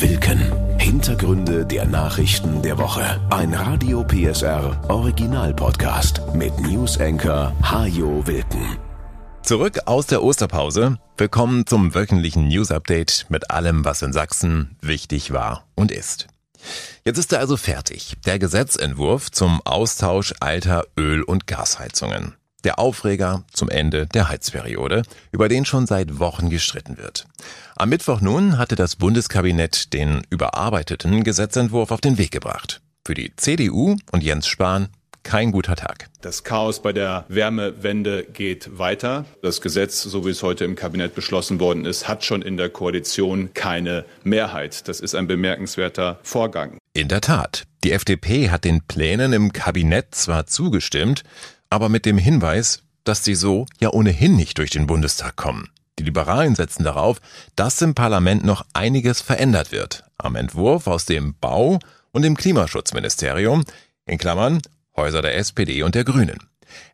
Wilken. Hintergründe der Nachrichten der Woche. Ein Radio PSR Original Podcast mit News Anchor Hajo Wilken. Zurück aus der Osterpause. Willkommen zum wöchentlichen News Update mit allem, was in Sachsen wichtig war und ist. Jetzt ist er also fertig. Der Gesetzentwurf zum Austausch alter Öl- und Gasheizungen. Der Aufreger zum Ende der Heizperiode, über den schon seit Wochen gestritten wird. Am Mittwoch nun hatte das Bundeskabinett den überarbeiteten Gesetzentwurf auf den Weg gebracht. Für die CDU und Jens Spahn kein guter Tag. Das Chaos bei der Wärmewende geht weiter. Das Gesetz, so wie es heute im Kabinett beschlossen worden ist, hat schon in der Koalition keine Mehrheit. Das ist ein bemerkenswerter Vorgang. In der Tat. Die FDP hat den Plänen im Kabinett zwar zugestimmt, aber mit dem Hinweis, dass sie so ja ohnehin nicht durch den Bundestag kommen. Die Liberalen setzen darauf, dass im Parlament noch einiges verändert wird. Am Entwurf aus dem Bau- und dem Klimaschutzministerium, in Klammern Häuser der SPD und der Grünen.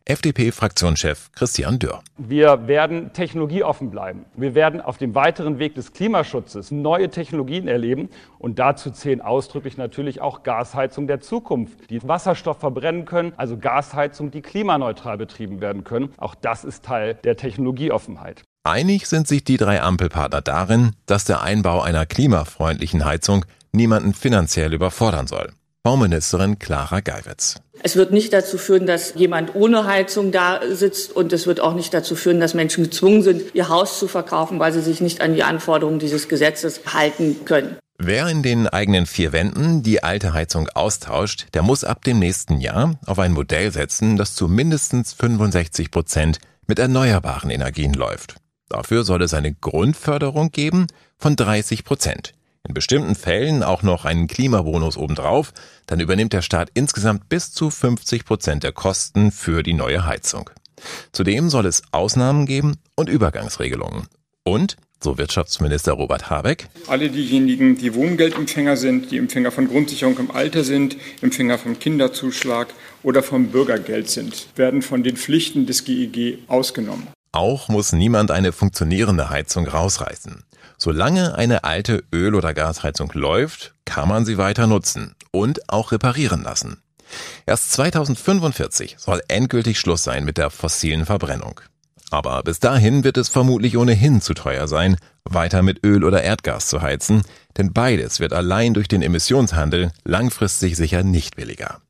FDP-Fraktionschef Christian Dürr. Wir werden technologieoffen bleiben. Wir werden auf dem weiteren Weg des Klimaschutzes neue Technologien erleben. Und dazu zählen ausdrücklich natürlich auch Gasheizungen der Zukunft, die Wasserstoff verbrennen können, also Gasheizungen, die klimaneutral betrieben werden können. Auch das ist Teil der Technologieoffenheit. Einig sind sich die drei Ampelpartner darin, dass der Einbau einer klimafreundlichen Heizung niemanden finanziell überfordern soll. Bauministerin Clara Geiwitz. Es wird nicht dazu führen, dass jemand ohne Heizung da sitzt und es wird auch nicht dazu führen, dass Menschen gezwungen sind, ihr Haus zu verkaufen, weil sie sich nicht an die Anforderungen dieses Gesetzes halten können. Wer in den eigenen vier Wänden die alte Heizung austauscht, der muss ab dem nächsten Jahr auf ein Modell setzen, das zu mindestens 65 Prozent mit erneuerbaren Energien läuft. Dafür soll es eine Grundförderung geben von 30 Prozent in bestimmten Fällen auch noch einen Klimabonus obendrauf, dann übernimmt der Staat insgesamt bis zu 50 Prozent der Kosten für die neue Heizung. Zudem soll es Ausnahmen geben und Übergangsregelungen. Und, so Wirtschaftsminister Robert Habeck, alle diejenigen, die Wohngeldempfänger sind, die Empfänger von Grundsicherung im Alter sind, Empfänger vom Kinderzuschlag oder vom Bürgergeld sind, werden von den Pflichten des GEG ausgenommen. Auch muss niemand eine funktionierende Heizung rausreißen. Solange eine alte Öl- oder Gasheizung läuft, kann man sie weiter nutzen und auch reparieren lassen. Erst 2045 soll endgültig Schluss sein mit der fossilen Verbrennung. Aber bis dahin wird es vermutlich ohnehin zu teuer sein, weiter mit Öl oder Erdgas zu heizen, denn beides wird allein durch den Emissionshandel langfristig sicher nicht billiger.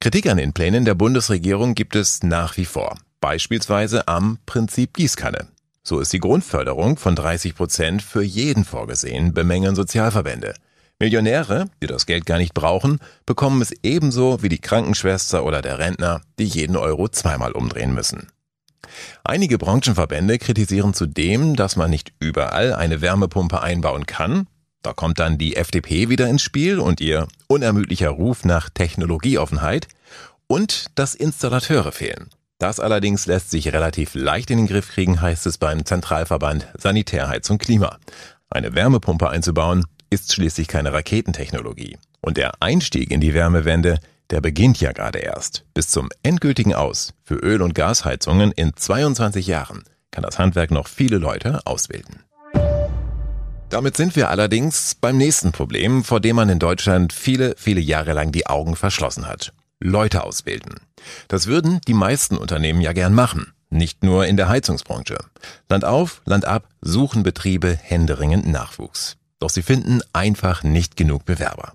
Kritik an den Plänen der Bundesregierung gibt es nach wie vor, beispielsweise am Prinzip Gießkanne. So ist die Grundförderung von 30 Prozent für jeden vorgesehen, bemängeln Sozialverbände. Millionäre, die das Geld gar nicht brauchen, bekommen es ebenso wie die Krankenschwester oder der Rentner, die jeden Euro zweimal umdrehen müssen. Einige Branchenverbände kritisieren zudem, dass man nicht überall eine Wärmepumpe einbauen kann. Da kommt dann die FDP wieder ins Spiel und ihr unermüdlicher Ruf nach Technologieoffenheit und dass Installateure fehlen. Das allerdings lässt sich relativ leicht in den Griff kriegen, heißt es beim Zentralverband Sanitärheizung Klima. Eine Wärmepumpe einzubauen ist schließlich keine Raketentechnologie. Und der Einstieg in die Wärmewende, der beginnt ja gerade erst. Bis zum endgültigen Aus für Öl- und Gasheizungen in 22 Jahren kann das Handwerk noch viele Leute ausbilden. Damit sind wir allerdings beim nächsten Problem, vor dem man in Deutschland viele, viele Jahre lang die Augen verschlossen hat. Leute ausbilden. Das würden die meisten Unternehmen ja gern machen. Nicht nur in der Heizungsbranche. Land auf, Land ab suchen Betriebe händeringend Nachwuchs. Doch sie finden einfach nicht genug Bewerber.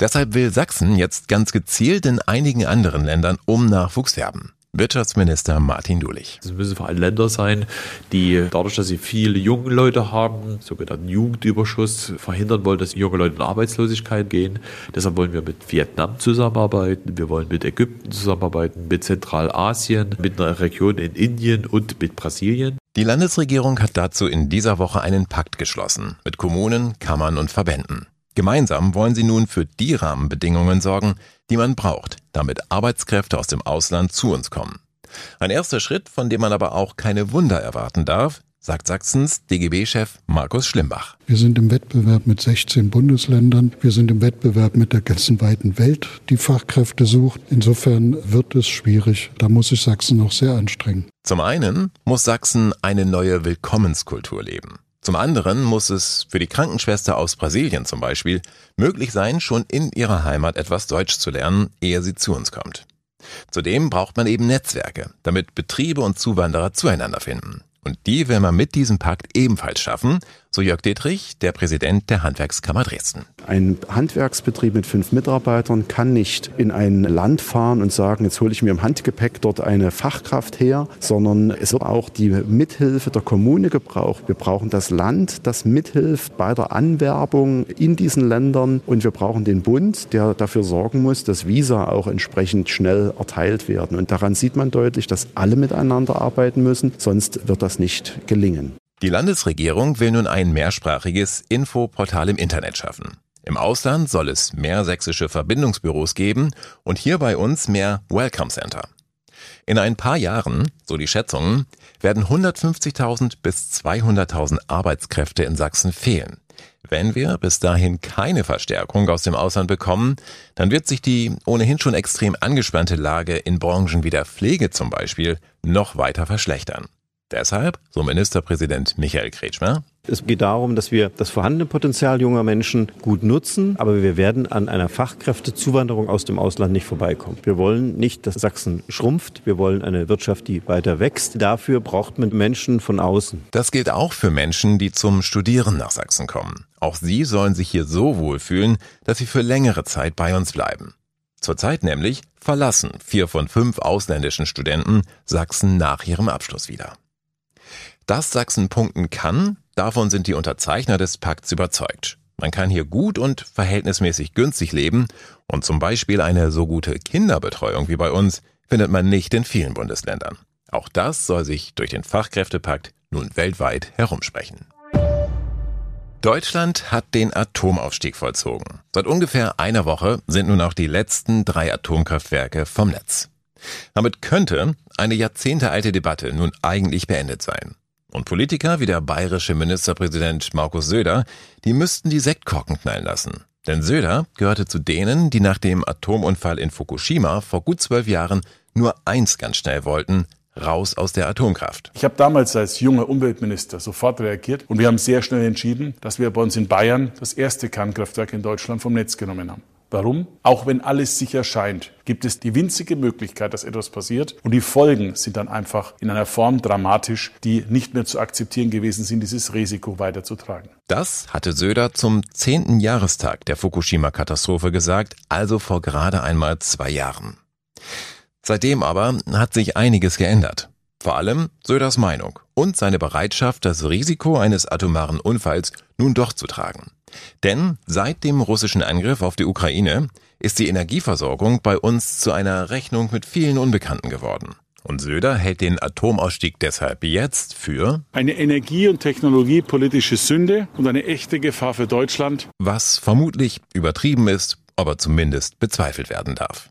Deshalb will Sachsen jetzt ganz gezielt in einigen anderen Ländern um Nachwuchs werben. Wirtschaftsminister Martin Dulich. Es müssen vor allem Länder sein, die dadurch, dass sie viele junge Leute haben, sogenannten Jugendüberschuss, verhindern wollen, dass junge Leute in Arbeitslosigkeit gehen. Deshalb wollen wir mit Vietnam zusammenarbeiten, wir wollen mit Ägypten zusammenarbeiten, mit Zentralasien, mit einer Region in Indien und mit Brasilien. Die Landesregierung hat dazu in dieser Woche einen Pakt geschlossen mit Kommunen, Kammern und Verbänden. Gemeinsam wollen sie nun für die Rahmenbedingungen sorgen, die man braucht, damit Arbeitskräfte aus dem Ausland zu uns kommen. Ein erster Schritt, von dem man aber auch keine Wunder erwarten darf, sagt Sachsens DGB-Chef Markus Schlimbach. Wir sind im Wettbewerb mit 16 Bundesländern. Wir sind im Wettbewerb mit der ganzen weiten Welt, die Fachkräfte sucht. Insofern wird es schwierig. Da muss sich Sachsen noch sehr anstrengen. Zum einen muss Sachsen eine neue Willkommenskultur leben. Zum anderen muss es für die Krankenschwester aus Brasilien zum Beispiel möglich sein, schon in ihrer Heimat etwas Deutsch zu lernen, ehe sie zu uns kommt. Zudem braucht man eben Netzwerke, damit Betriebe und Zuwanderer zueinander finden. Und die will man mit diesem Pakt ebenfalls schaffen, so Jörg Dietrich, der Präsident der Handwerkskammer Dresden. Ein Handwerksbetrieb mit fünf Mitarbeitern kann nicht in ein Land fahren und sagen, jetzt hole ich mir im Handgepäck dort eine Fachkraft her, sondern es wird auch die Mithilfe der Kommune gebraucht. Wir brauchen das Land, das mithilft bei der Anwerbung in diesen Ländern und wir brauchen den Bund, der dafür sorgen muss, dass Visa auch entsprechend schnell erteilt werden. Und daran sieht man deutlich, dass alle miteinander arbeiten müssen, sonst wird das nicht gelingen. Die Landesregierung will nun ein mehrsprachiges Infoportal im Internet schaffen. Im Ausland soll es mehr sächsische Verbindungsbüros geben und hier bei uns mehr Welcome Center. In ein paar Jahren, so die Schätzungen, werden 150.000 bis 200.000 Arbeitskräfte in Sachsen fehlen. Wenn wir bis dahin keine Verstärkung aus dem Ausland bekommen, dann wird sich die ohnehin schon extrem angespannte Lage in Branchen wie der Pflege zum Beispiel noch weiter verschlechtern. Deshalb, so Ministerpräsident Michael Kretschmer, es geht darum, dass wir das vorhandene Potenzial junger Menschen gut nutzen, aber wir werden an einer Fachkräftezuwanderung aus dem Ausland nicht vorbeikommen. Wir wollen nicht, dass Sachsen schrumpft. Wir wollen eine Wirtschaft, die weiter wächst. Dafür braucht man Menschen von außen. Das gilt auch für Menschen, die zum Studieren nach Sachsen kommen. Auch sie sollen sich hier so wohlfühlen, dass sie für längere Zeit bei uns bleiben. Zurzeit nämlich verlassen vier von fünf ausländischen Studenten Sachsen nach ihrem Abschluss wieder. Dass Sachsen punkten kann, davon sind die Unterzeichner des Pakts überzeugt. Man kann hier gut und verhältnismäßig günstig leben und zum Beispiel eine so gute Kinderbetreuung wie bei uns findet man nicht in vielen Bundesländern. Auch das soll sich durch den Fachkräftepakt nun weltweit herumsprechen. Deutschland hat den Atomausstieg vollzogen. Seit ungefähr einer Woche sind nun auch die letzten drei Atomkraftwerke vom Netz. Damit könnte eine jahrzehntealte Debatte nun eigentlich beendet sein. Und Politiker wie der bayerische Ministerpräsident Markus Söder, die müssten die Sektkorken knallen lassen. Denn Söder gehörte zu denen, die nach dem Atomunfall in Fukushima vor gut zwölf Jahren nur eins ganz schnell wollten, raus aus der Atomkraft. Ich habe damals als junger Umweltminister sofort reagiert und wir haben sehr schnell entschieden, dass wir bei uns in Bayern das erste Kernkraftwerk in Deutschland vom Netz genommen haben. Warum? Auch wenn alles sicher scheint, gibt es die winzige Möglichkeit, dass etwas passiert und die Folgen sind dann einfach in einer Form dramatisch, die nicht mehr zu akzeptieren gewesen sind, dieses Risiko weiterzutragen. Das hatte Söder zum zehnten Jahrestag der Fukushima-Katastrophe gesagt, also vor gerade einmal zwei Jahren. Seitdem aber hat sich einiges geändert. Vor allem Söders Meinung und seine Bereitschaft, das Risiko eines atomaren Unfalls nun doch zu tragen. Denn seit dem russischen Angriff auf die Ukraine ist die Energieversorgung bei uns zu einer Rechnung mit vielen Unbekannten geworden. Und Söder hält den Atomausstieg deshalb jetzt für eine energie- und technologiepolitische Sünde und eine echte Gefahr für Deutschland. Was vermutlich übertrieben ist, aber zumindest bezweifelt werden darf.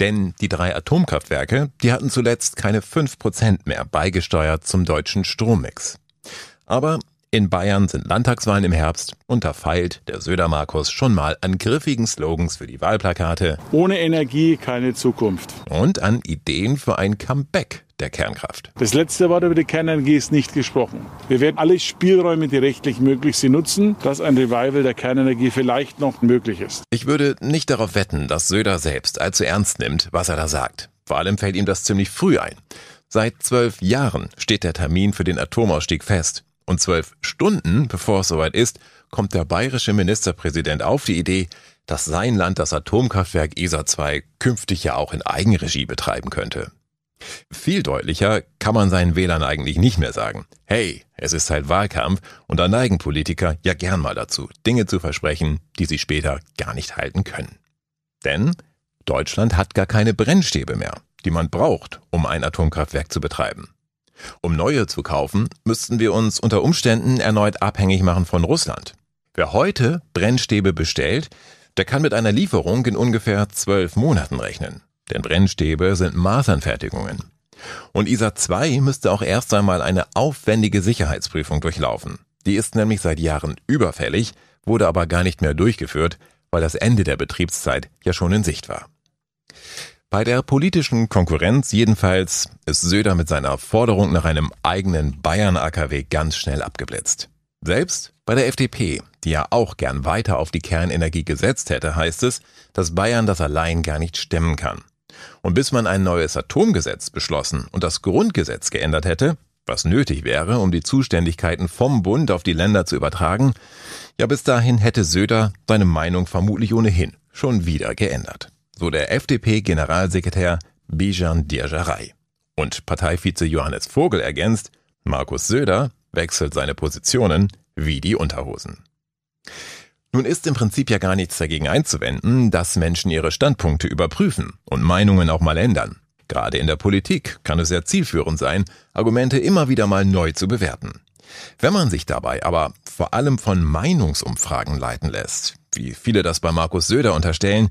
Denn die drei Atomkraftwerke, die hatten zuletzt keine fünf Prozent mehr beigesteuert zum deutschen Strommix. Aber in Bayern sind Landtagswahlen im Herbst und da feilt der Söder-Markus schon mal an griffigen Slogans für die Wahlplakate. Ohne Energie keine Zukunft. Und an Ideen für ein Comeback der Kernkraft. Das letzte Wort über die Kernenergie ist nicht gesprochen. Wir werden alle Spielräume, die rechtlich möglich sind, nutzen, dass ein Revival der Kernenergie vielleicht noch möglich ist. Ich würde nicht darauf wetten, dass Söder selbst allzu ernst nimmt, was er da sagt. Vor allem fällt ihm das ziemlich früh ein. Seit zwölf Jahren steht der Termin für den Atomausstieg fest. Und zwölf Stunden bevor es soweit ist, kommt der bayerische Ministerpräsident auf die Idee, dass sein Land das Atomkraftwerk ISA 2 künftig ja auch in Eigenregie betreiben könnte. Viel deutlicher kann man seinen Wählern eigentlich nicht mehr sagen. Hey, es ist halt Wahlkampf und da neigen Politiker ja gern mal dazu, Dinge zu versprechen, die sie später gar nicht halten können. Denn Deutschland hat gar keine Brennstäbe mehr, die man braucht, um ein Atomkraftwerk zu betreiben. Um neue zu kaufen, müssten wir uns unter Umständen erneut abhängig machen von Russland. Wer heute Brennstäbe bestellt, der kann mit einer Lieferung in ungefähr zwölf Monaten rechnen. Denn Brennstäbe sind Maßanfertigungen. Und ISA 2 müsste auch erst einmal eine aufwendige Sicherheitsprüfung durchlaufen. Die ist nämlich seit Jahren überfällig, wurde aber gar nicht mehr durchgeführt, weil das Ende der Betriebszeit ja schon in Sicht war. Bei der politischen Konkurrenz jedenfalls ist Söder mit seiner Forderung nach einem eigenen Bayern-AKW ganz schnell abgeblitzt. Selbst bei der FDP, die ja auch gern weiter auf die Kernenergie gesetzt hätte, heißt es, dass Bayern das allein gar nicht stemmen kann. Und bis man ein neues Atomgesetz beschlossen und das Grundgesetz geändert hätte, was nötig wäre, um die Zuständigkeiten vom Bund auf die Länder zu übertragen, ja bis dahin hätte Söder seine Meinung vermutlich ohnehin schon wieder geändert. So der FDP-Generalsekretär Bijan Diajarei. Und Parteivize Johannes Vogel ergänzt, Markus Söder wechselt seine Positionen wie die Unterhosen. Nun ist im Prinzip ja gar nichts dagegen einzuwenden, dass Menschen ihre Standpunkte überprüfen und Meinungen auch mal ändern. Gerade in der Politik kann es sehr zielführend sein, Argumente immer wieder mal neu zu bewerten. Wenn man sich dabei aber vor allem von Meinungsumfragen leiten lässt, wie viele das bei Markus Söder unterstellen,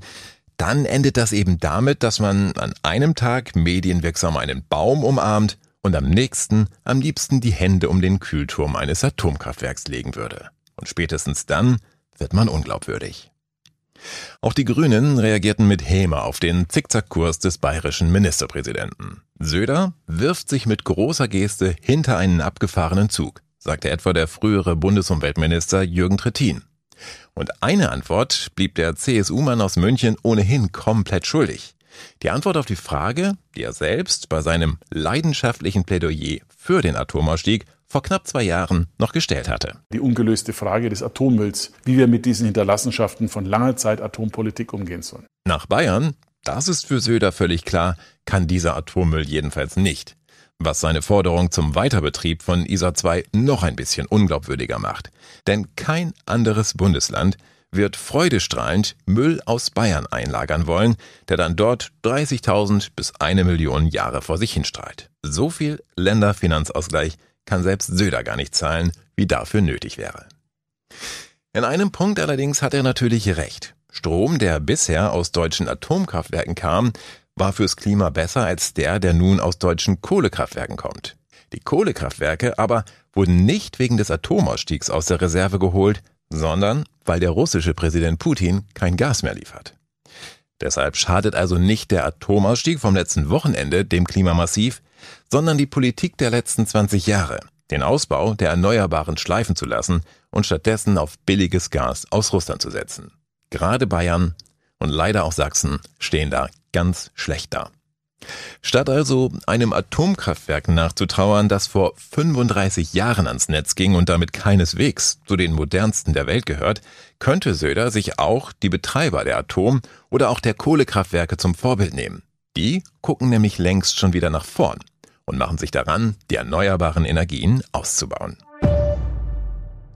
dann endet das eben damit, dass man an einem Tag medienwirksam einen Baum umarmt und am nächsten am liebsten die Hände um den Kühlturm eines Atomkraftwerks legen würde. Und spätestens dann wird man unglaubwürdig. Auch die Grünen reagierten mit Häme auf den Zickzackkurs des bayerischen Ministerpräsidenten. Söder wirft sich mit großer Geste hinter einen abgefahrenen Zug, sagte etwa der frühere Bundesumweltminister Jürgen Trittin. Und eine Antwort blieb der CSU-Mann aus München ohnehin komplett schuldig. Die Antwort auf die Frage, die er selbst bei seinem leidenschaftlichen Plädoyer für den Atomausstieg vor knapp zwei Jahren noch gestellt hatte. Die ungelöste Frage des Atommülls, wie wir mit diesen Hinterlassenschaften von langer Zeit Atompolitik umgehen sollen. Nach Bayern, das ist für Söder völlig klar, kann dieser Atommüll jedenfalls nicht. Was seine Forderung zum Weiterbetrieb von ISA 2 noch ein bisschen unglaubwürdiger macht. Denn kein anderes Bundesland wird freudestrahlend Müll aus Bayern einlagern wollen, der dann dort 30.000 bis eine Million Jahre vor sich hinstrahlt. So viel Länderfinanzausgleich kann selbst Söder gar nicht zahlen, wie dafür nötig wäre. In einem Punkt allerdings hat er natürlich recht. Strom, der bisher aus deutschen Atomkraftwerken kam, war fürs Klima besser als der, der nun aus deutschen Kohlekraftwerken kommt. Die Kohlekraftwerke aber wurden nicht wegen des Atomausstiegs aus der Reserve geholt, sondern weil der russische Präsident Putin kein Gas mehr liefert. Deshalb schadet also nicht der Atomausstieg vom letzten Wochenende dem Klima massiv, sondern die Politik der letzten 20 Jahre, den Ausbau der Erneuerbaren schleifen zu lassen und stattdessen auf billiges Gas aus Russland zu setzen. Gerade Bayern und leider auch Sachsen stehen da ganz schlecht da. Statt also einem Atomkraftwerk nachzutrauern, das vor 35 Jahren ans Netz ging und damit keineswegs zu den modernsten der Welt gehört, könnte Söder sich auch die Betreiber der Atom- oder auch der Kohlekraftwerke zum Vorbild nehmen. Die gucken nämlich längst schon wieder nach vorn und machen sich daran, die erneuerbaren Energien auszubauen.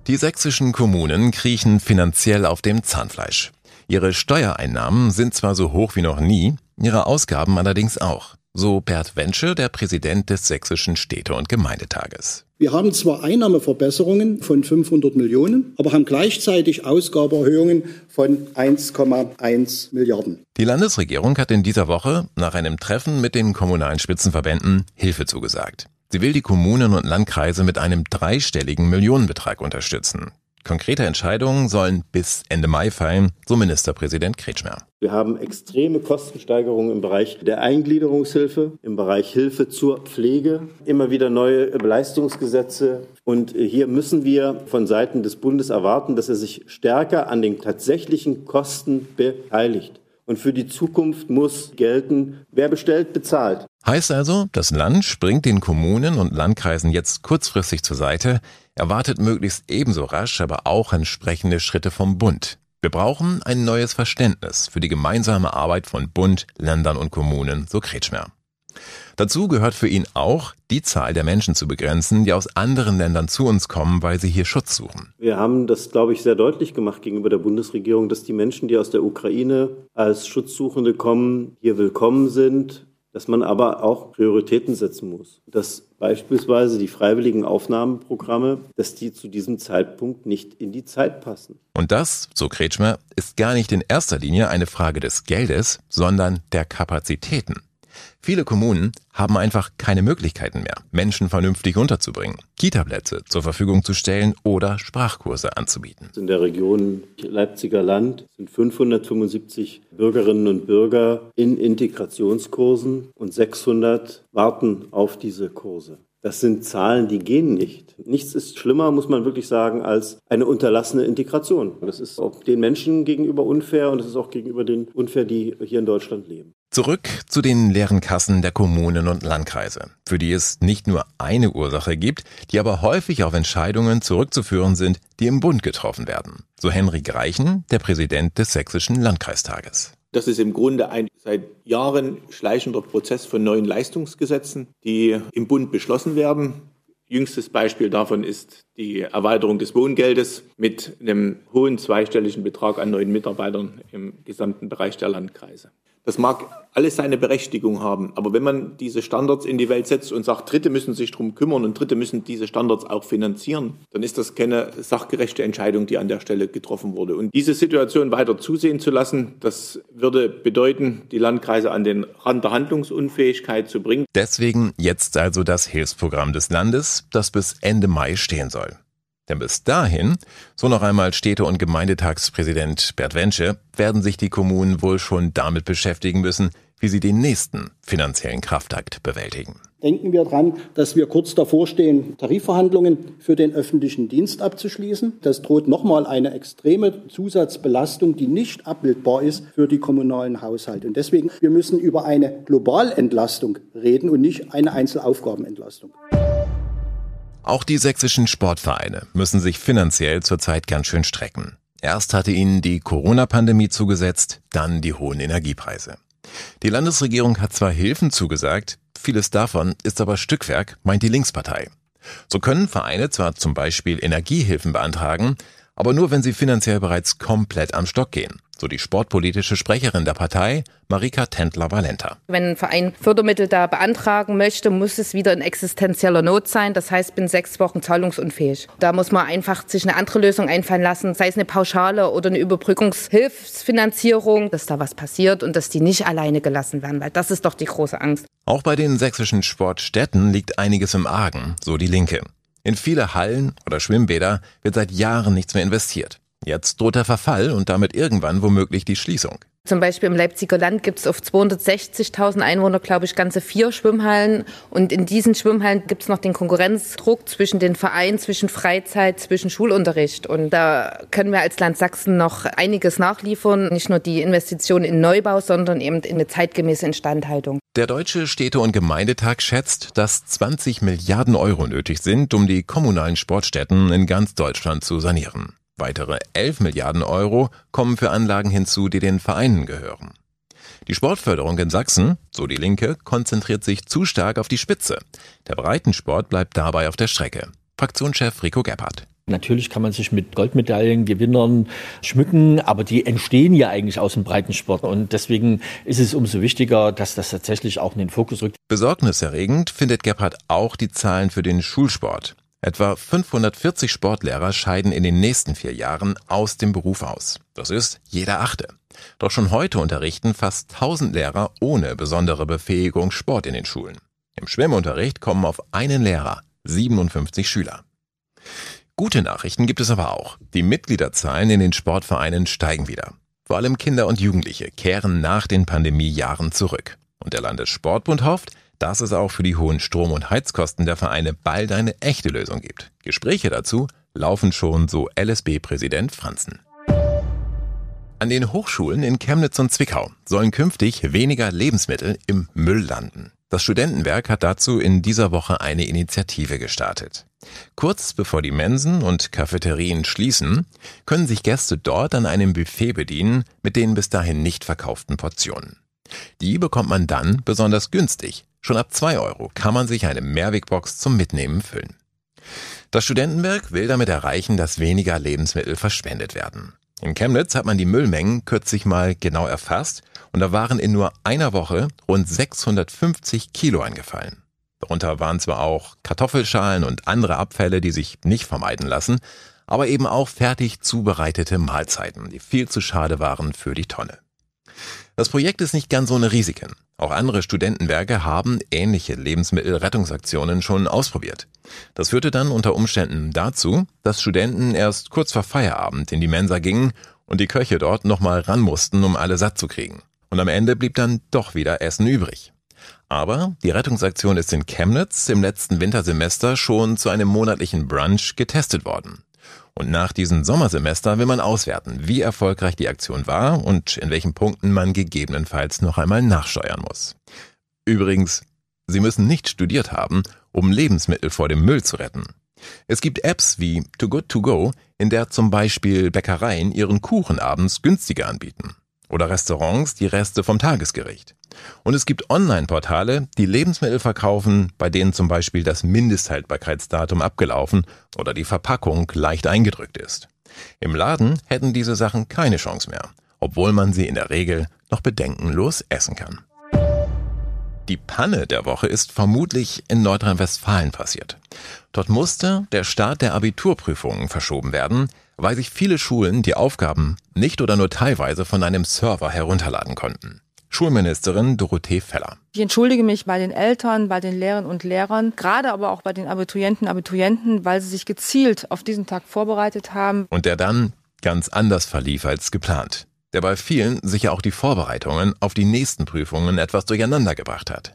Die sächsischen Kommunen kriechen finanziell auf dem Zahnfleisch. Ihre Steuereinnahmen sind zwar so hoch wie noch nie, ihre Ausgaben allerdings auch. So Bert Wensche, der Präsident des Sächsischen Städte- und Gemeindetages. Wir haben zwar Einnahmeverbesserungen von 500 Millionen, aber haben gleichzeitig Ausgabeerhöhungen von 1,1 Milliarden. Die Landesregierung hat in dieser Woche nach einem Treffen mit den kommunalen Spitzenverbänden Hilfe zugesagt. Sie will die Kommunen und Landkreise mit einem dreistelligen Millionenbetrag unterstützen. Konkrete Entscheidungen sollen bis Ende Mai fallen, so Ministerpräsident Kretschmer. Wir haben extreme Kostensteigerungen im Bereich der Eingliederungshilfe, im Bereich Hilfe zur Pflege, immer wieder neue Beleistungsgesetze. Und hier müssen wir von Seiten des Bundes erwarten, dass er sich stärker an den tatsächlichen Kosten beteiligt. Und für die Zukunft muss gelten, wer bestellt, bezahlt. Heißt also, das Land springt den Kommunen und Landkreisen jetzt kurzfristig zur Seite, erwartet möglichst ebenso rasch aber auch entsprechende Schritte vom Bund. Wir brauchen ein neues Verständnis für die gemeinsame Arbeit von Bund, Ländern und Kommunen, so Kretschmer. Dazu gehört für ihn auch, die Zahl der Menschen zu begrenzen, die aus anderen Ländern zu uns kommen, weil sie hier Schutz suchen. Wir haben das, glaube ich, sehr deutlich gemacht gegenüber der Bundesregierung, dass die Menschen, die aus der Ukraine als Schutzsuchende kommen, hier willkommen sind, dass man aber auch Prioritäten setzen muss. Dass beispielsweise die freiwilligen Aufnahmeprogramme, dass die zu diesem Zeitpunkt nicht in die Zeit passen. Und das, so Kretschmer, ist gar nicht in erster Linie eine Frage des Geldes, sondern der Kapazitäten. Viele Kommunen haben einfach keine Möglichkeiten mehr, Menschen vernünftig unterzubringen, Kitaplätze zur Verfügung zu stellen oder Sprachkurse anzubieten. In der Region Leipziger Land sind 575 Bürgerinnen und Bürger in Integrationskursen und 600 warten auf diese Kurse. Das sind Zahlen, die gehen nicht. Nichts ist schlimmer, muss man wirklich sagen, als eine unterlassene Integration. Das ist auch den Menschen gegenüber unfair und es ist auch gegenüber den unfair, die hier in Deutschland leben. Zurück zu den leeren Kassen der Kommunen und Landkreise, für die es nicht nur eine Ursache gibt, die aber häufig auf Entscheidungen zurückzuführen sind, die im Bund getroffen werden. So Henrik Reichen, der Präsident des Sächsischen Landkreistages. Das ist im Grunde ein seit Jahren schleichender Prozess von neuen Leistungsgesetzen, die im Bund beschlossen werden. Jüngstes Beispiel davon ist die Erweiterung des Wohngeldes mit einem hohen zweistelligen Betrag an neuen Mitarbeitern im gesamten Bereich der Landkreise. Das mag alles seine Berechtigung haben, aber wenn man diese Standards in die Welt setzt und sagt, Dritte müssen sich darum kümmern und Dritte müssen diese Standards auch finanzieren, dann ist das keine sachgerechte Entscheidung, die an der Stelle getroffen wurde. Und diese Situation weiter zusehen zu lassen, das würde bedeuten, die Landkreise an den Rand der Handlungsunfähigkeit zu bringen. Deswegen jetzt also das Hilfsprogramm des Landes, das bis Ende Mai stehen soll. Denn bis dahin, so noch einmal Städte- und Gemeindetagspräsident Bert Wensche, werden sich die Kommunen wohl schon damit beschäftigen müssen, wie sie den nächsten finanziellen Kraftakt bewältigen. Denken wir daran, dass wir kurz davor stehen, Tarifverhandlungen für den öffentlichen Dienst abzuschließen. Das droht nochmal eine extreme Zusatzbelastung, die nicht abbildbar ist für die kommunalen Haushalte. Und deswegen, wir müssen über eine Globalentlastung reden und nicht eine Einzelaufgabenentlastung. Auch die sächsischen Sportvereine müssen sich finanziell zurzeit ganz schön strecken. Erst hatte ihnen die Corona-Pandemie zugesetzt, dann die hohen Energiepreise. Die Landesregierung hat zwar Hilfen zugesagt, vieles davon ist aber Stückwerk, meint die Linkspartei. So können Vereine zwar zum Beispiel Energiehilfen beantragen, aber nur wenn sie finanziell bereits komplett am Stock gehen so die sportpolitische Sprecherin der Partei, Marika Tendler-Valenta. Wenn ein Verein Fördermittel da beantragen möchte, muss es wieder in existenzieller Not sein. Das heißt, bin sechs Wochen zahlungsunfähig. Da muss man einfach sich eine andere Lösung einfallen lassen, sei es eine Pauschale oder eine Überbrückungshilfsfinanzierung, dass da was passiert und dass die nicht alleine gelassen werden, weil das ist doch die große Angst. Auch bei den sächsischen Sportstätten liegt einiges im Argen, so die Linke. In viele Hallen oder Schwimmbäder wird seit Jahren nichts mehr investiert. Jetzt droht der Verfall und damit irgendwann womöglich die Schließung. Zum Beispiel im Leipziger Land gibt es auf 260.000 Einwohner, glaube ich, ganze vier Schwimmhallen. Und in diesen Schwimmhallen gibt es noch den Konkurrenzdruck zwischen den Vereinen, zwischen Freizeit, zwischen Schulunterricht. Und da können wir als Land Sachsen noch einiges nachliefern. Nicht nur die Investitionen in Neubau, sondern eben in eine zeitgemäße Instandhaltung. Der Deutsche Städte- und Gemeindetag schätzt, dass 20 Milliarden Euro nötig sind, um die kommunalen Sportstätten in ganz Deutschland zu sanieren. Weitere 11 Milliarden Euro kommen für Anlagen hinzu, die den Vereinen gehören. Die Sportförderung in Sachsen, so die Linke, konzentriert sich zu stark auf die Spitze. Der Breitensport bleibt dabei auf der Strecke. Fraktionschef Rico Gebhardt. Natürlich kann man sich mit Goldmedaillengewinnern schmücken, aber die entstehen ja eigentlich aus dem Breitensport. Und deswegen ist es umso wichtiger, dass das tatsächlich auch in den Fokus rückt. Besorgniserregend findet Gebhardt auch die Zahlen für den Schulsport. Etwa 540 Sportlehrer scheiden in den nächsten vier Jahren aus dem Beruf aus. Das ist jeder achte. Doch schon heute unterrichten fast 1000 Lehrer ohne besondere Befähigung Sport in den Schulen. Im Schwimmunterricht kommen auf einen Lehrer 57 Schüler. Gute Nachrichten gibt es aber auch. Die Mitgliederzahlen in den Sportvereinen steigen wieder. Vor allem Kinder und Jugendliche kehren nach den Pandemiejahren zurück. Und der Landessportbund hofft, dass es auch für die hohen Strom- und Heizkosten der Vereine bald eine echte Lösung gibt. Gespräche dazu laufen schon, so LSB-Präsident Franzen. An den Hochschulen in Chemnitz und Zwickau sollen künftig weniger Lebensmittel im Müll landen. Das Studentenwerk hat dazu in dieser Woche eine Initiative gestartet. Kurz bevor die Mensen und Cafeterien schließen, können sich Gäste dort an einem Buffet bedienen mit den bis dahin nicht verkauften Portionen. Die bekommt man dann besonders günstig, Schon ab zwei Euro kann man sich eine Mehrwegbox zum Mitnehmen füllen. Das Studentenwerk will damit erreichen, dass weniger Lebensmittel verschwendet werden. In Chemnitz hat man die Müllmengen kürzlich mal genau erfasst und da waren in nur einer Woche rund 650 Kilo angefallen. Darunter waren zwar auch Kartoffelschalen und andere Abfälle, die sich nicht vermeiden lassen, aber eben auch fertig zubereitete Mahlzeiten, die viel zu schade waren für die Tonne. Das Projekt ist nicht ganz ohne Risiken. Auch andere Studentenwerke haben ähnliche Lebensmittelrettungsaktionen schon ausprobiert. Das führte dann unter Umständen dazu, dass Studenten erst kurz vor Feierabend in die Mensa gingen und die Köche dort nochmal ran mussten, um alle satt zu kriegen. Und am Ende blieb dann doch wieder Essen übrig. Aber die Rettungsaktion ist in Chemnitz im letzten Wintersemester schon zu einem monatlichen Brunch getestet worden. Und nach diesem Sommersemester will man auswerten, wie erfolgreich die Aktion war und in welchen Punkten man gegebenenfalls noch einmal nachsteuern muss. Übrigens, Sie müssen nicht studiert haben, um Lebensmittel vor dem Müll zu retten. Es gibt Apps wie Too Good To Go, in der zum Beispiel Bäckereien ihren Kuchen abends günstiger anbieten. Oder Restaurants die Reste vom Tagesgericht. Und es gibt Online-Portale, die Lebensmittel verkaufen, bei denen zum Beispiel das Mindesthaltbarkeitsdatum abgelaufen oder die Verpackung leicht eingedrückt ist. Im Laden hätten diese Sachen keine Chance mehr, obwohl man sie in der Regel noch bedenkenlos essen kann. Die Panne der Woche ist vermutlich in Nordrhein-Westfalen passiert. Dort musste der Start der Abiturprüfungen verschoben werden, weil sich viele Schulen die Aufgaben nicht oder nur teilweise von einem Server herunterladen konnten. Schulministerin Dorothee Feller. Ich entschuldige mich bei den Eltern, bei den Lehrern und Lehrern, gerade aber auch bei den Abiturienten, Abiturienten, weil sie sich gezielt auf diesen Tag vorbereitet haben. Und der dann ganz anders verlief als geplant der bei vielen sicher auch die Vorbereitungen auf die nächsten Prüfungen etwas durcheinander gebracht hat.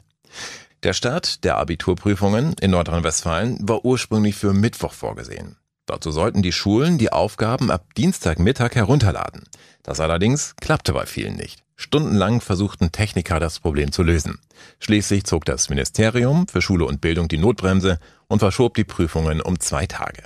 Der Start der Abiturprüfungen in Nordrhein-Westfalen war ursprünglich für Mittwoch vorgesehen. Dazu sollten die Schulen die Aufgaben ab Dienstagmittag herunterladen. Das allerdings klappte bei vielen nicht. Stundenlang versuchten Techniker das Problem zu lösen. Schließlich zog das Ministerium für Schule und Bildung die Notbremse und verschob die Prüfungen um zwei Tage.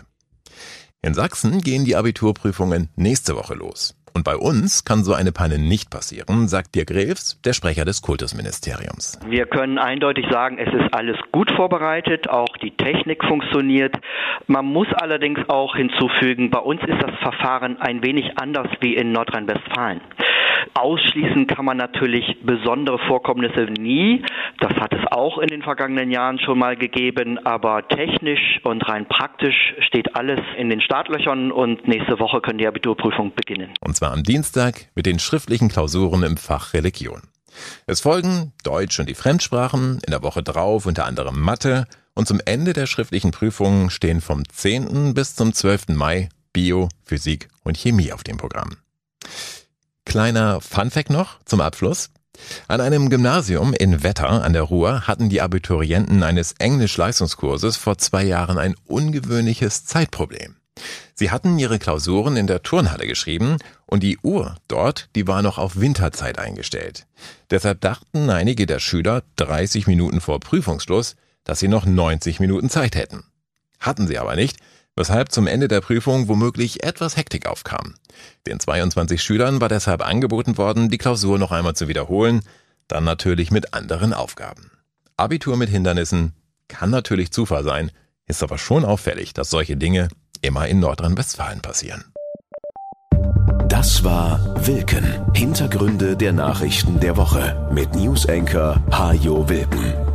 In Sachsen gehen die Abiturprüfungen nächste Woche los. Und bei uns kann so eine Panne nicht passieren, sagt Dirk Rews, der Sprecher des Kultusministeriums. Wir können eindeutig sagen, es ist alles gut vorbereitet, auch die Technik funktioniert. Man muss allerdings auch hinzufügen, bei uns ist das Verfahren ein wenig anders wie in Nordrhein-Westfalen. Ausschließen kann man natürlich besondere Vorkommnisse nie. Das hat es auch in den vergangenen Jahren schon mal gegeben, aber technisch und rein praktisch steht alles in den Startlöchern und nächste Woche können die Abiturprüfungen beginnen. Und zwar am Dienstag mit den schriftlichen Klausuren im Fach Religion. Es folgen Deutsch und die Fremdsprachen, in der Woche drauf unter anderem Mathe und zum Ende der schriftlichen Prüfungen stehen vom 10. bis zum 12. Mai Bio, Physik und Chemie auf dem Programm. Kleiner Funfact noch zum Abschluss. An einem Gymnasium in Wetter an der Ruhr hatten die Abiturienten eines Englisch-Leistungskurses vor zwei Jahren ein ungewöhnliches Zeitproblem. Sie hatten ihre Klausuren in der Turnhalle geschrieben und die Uhr dort, die war noch auf Winterzeit eingestellt. Deshalb dachten einige der Schüler 30 Minuten vor Prüfungsschluss, dass sie noch 90 Minuten Zeit hätten. Hatten sie aber nicht, weshalb zum Ende der Prüfung womöglich etwas Hektik aufkam. Den 22 Schülern war deshalb angeboten worden, die Klausur noch einmal zu wiederholen, dann natürlich mit anderen Aufgaben. Abitur mit Hindernissen kann natürlich Zufall sein, ist aber schon auffällig, dass solche Dinge immer in Nordrhein-Westfalen passieren. Das war Wilken. Hintergründe der Nachrichten der Woche mit Newsenker Hajo Wilken.